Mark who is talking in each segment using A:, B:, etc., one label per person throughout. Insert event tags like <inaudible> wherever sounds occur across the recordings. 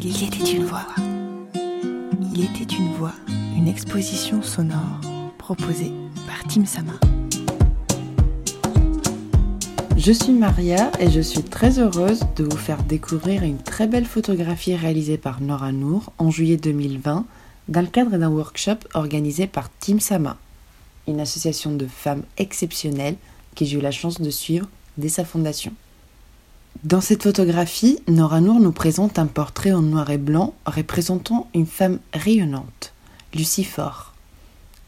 A: Il était une voix. Il était une voix, une exposition sonore proposée par Tim Sama.
B: Je suis Maria et je suis très heureuse de vous faire découvrir une très belle photographie réalisée par Nora Nour en juillet 2020 dans le cadre d'un workshop organisé par Team Sama, une association de femmes exceptionnelles que j'ai eu la chance de suivre dès sa fondation. Dans cette photographie, Nora Nour nous présente un portrait en noir et blanc représentant une femme rayonnante, Lucifore.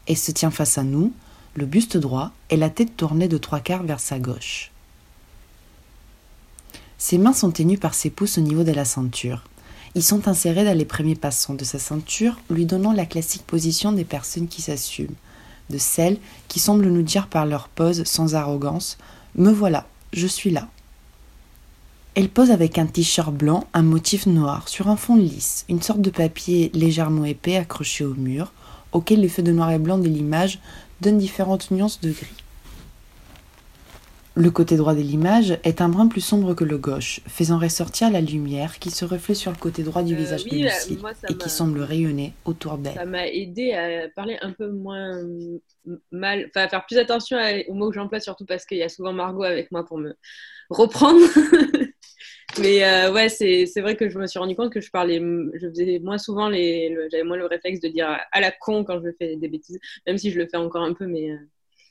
B: Elle se tient face à nous, le buste droit et la tête tournée de trois quarts vers sa gauche. Ses mains sont tenues par ses pouces au niveau de la ceinture. Ils sont insérés dans les premiers passants de sa ceinture, lui donnant la classique position des personnes qui s'assument, de celles qui semblent nous dire par leur pose sans arrogance Me voilà, je suis là. Elle pose avec un t-shirt blanc, un motif noir, sur un fond lisse, une sorte de papier légèrement épais accroché au mur, auquel l'effet de noir et blanc de l'image donne différentes nuances de gris. Le côté droit de l'image est un brin plus sombre que le gauche, faisant ressortir la lumière qui se reflète sur le côté droit du
C: Euh,
B: visage
C: oui,
B: de Lucie
C: moi, ça
B: et qui semble rayonner autour
C: Ça
B: d'elle.
C: m'a aidé à parler un peu moins mal, enfin à faire plus attention aux mots que j'emploie, surtout parce qu'il y a souvent Margot avec moi pour me reprendre. <laughs> Mais euh, ouais, c'est c'est vrai que je me suis rendu compte que je parlais, je faisais moins souvent les, le- j'avais moins le réflexe de dire à, à la con quand je fais des bêtises, même si je le fais encore un peu, mais euh,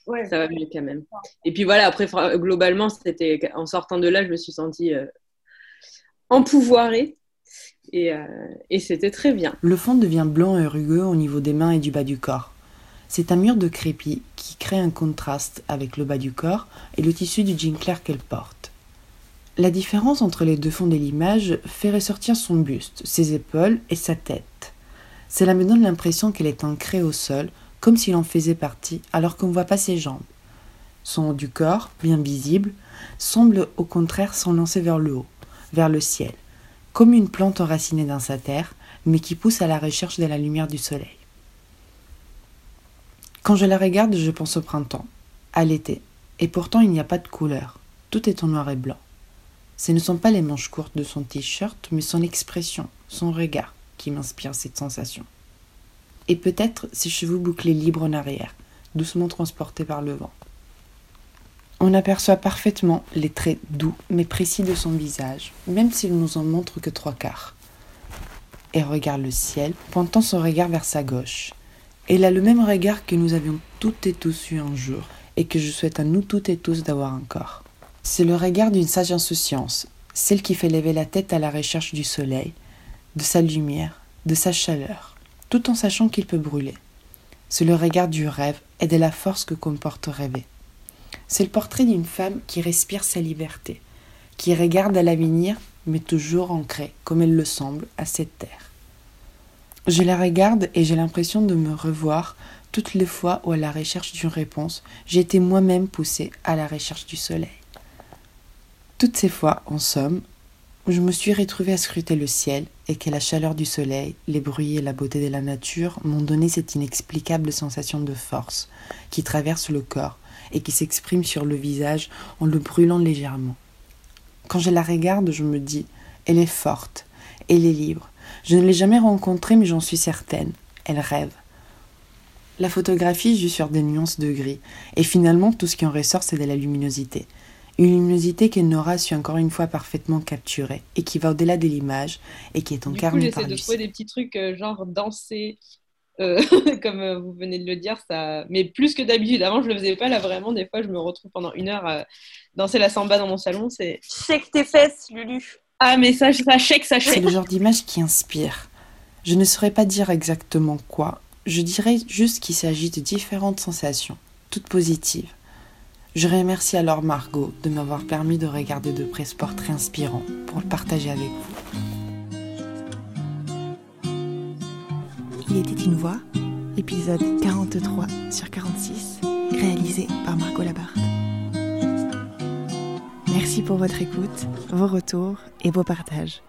D: Ouais.
C: ça va mieux quand même. Et puis voilà, après globalement, c'était en sortant de là, je me suis sentie euh, empouvoirée et, euh, et c'était très bien.
B: Le fond devient blanc et rugueux au niveau des mains et du bas du corps. C'est un mur de crépi qui crée un contraste avec le bas du corps et le tissu du jean clair qu'elle porte. La différence entre les deux fonds de l'image fait ressortir son buste, ses épaules et sa tête. Cela me donne l'impression qu'elle est ancrée au sol, comme s'il en faisait partie, alors qu'on ne voit pas ses jambes. Son du corps, bien visible, semble au contraire s'enlancer vers le haut, vers le ciel, comme une plante enracinée dans sa terre, mais qui pousse à la recherche de la lumière du soleil. Quand je la regarde, je pense au printemps, à l'été, et pourtant il n'y a pas de couleur, tout est en noir et blanc. Ce ne sont pas les manches courtes de son t-shirt, mais son expression, son regard qui m'inspire cette sensation. Et peut-être ses cheveux bouclés libres en arrière, doucement transportés par le vent. On aperçoit parfaitement les traits doux mais précis de son visage, même s'il nous en montre que trois quarts. Elle regarde le ciel, pointant son regard vers sa gauche. Elle a le même regard que nous avions toutes et tous eu un jour, et que je souhaite à nous toutes et tous d'avoir encore. C'est le regard d'une sage insouciance, celle qui fait lever la tête à la recherche du soleil, de sa lumière, de sa chaleur, tout en sachant qu'il peut brûler. C'est le regard du rêve et de la force que comporte rêver. C'est le portrait d'une femme qui respire sa liberté, qui regarde à l'avenir, mais toujours ancrée, comme elle le semble, à cette terre. Je la regarde et j'ai l'impression de me revoir toutes les fois où, à la recherche d'une réponse, j'ai été moi-même poussée à la recherche du soleil. Toutes ces fois, en somme, où je me suis retrouvée à scruter le ciel et que la chaleur du soleil, les bruits et la beauté de la nature m'ont donné cette inexplicable sensation de force qui traverse le corps et qui s'exprime sur le visage en le brûlant légèrement. Quand je la regarde, je me dis, elle est forte, elle est libre. Je ne l'ai jamais rencontrée, mais j'en suis certaine. Elle rêve. La photographie joue sur des nuances de gris, et finalement tout ce qui en ressort, c'est de la luminosité. Une luminosité que Nora a su encore une fois parfaitement capturer, et qui va au-delà de l'image, et qui est
C: Du coup,
B: incarnée par
C: j'essaie de trouver des petits trucs euh, genre danser, euh, <laughs> comme euh, vous venez de le dire, ça. Mais plus que d'habitude. Avant, je le faisais pas. Là, vraiment, des fois, je me retrouve pendant une heure à danser la samba dans mon salon. C'est
D: Check tes fesses, Lulu.
C: ah, mais ça, ça chèque, ça
B: C'est
C: chèque.
B: le genre d'image qui inspire. Je ne saurais pas dire exactement quoi. Je dirais juste qu'il s'agit de différentes sensations, toutes positives. Je remercie alors Margot de m'avoir permis de regarder de près ce portrait inspirant pour le partager avec vous.
A: Il était une voix, épisode 43 sur 46, réalisé par Margot Labarthe. Merci pour votre écoute, vos retours et vos partages.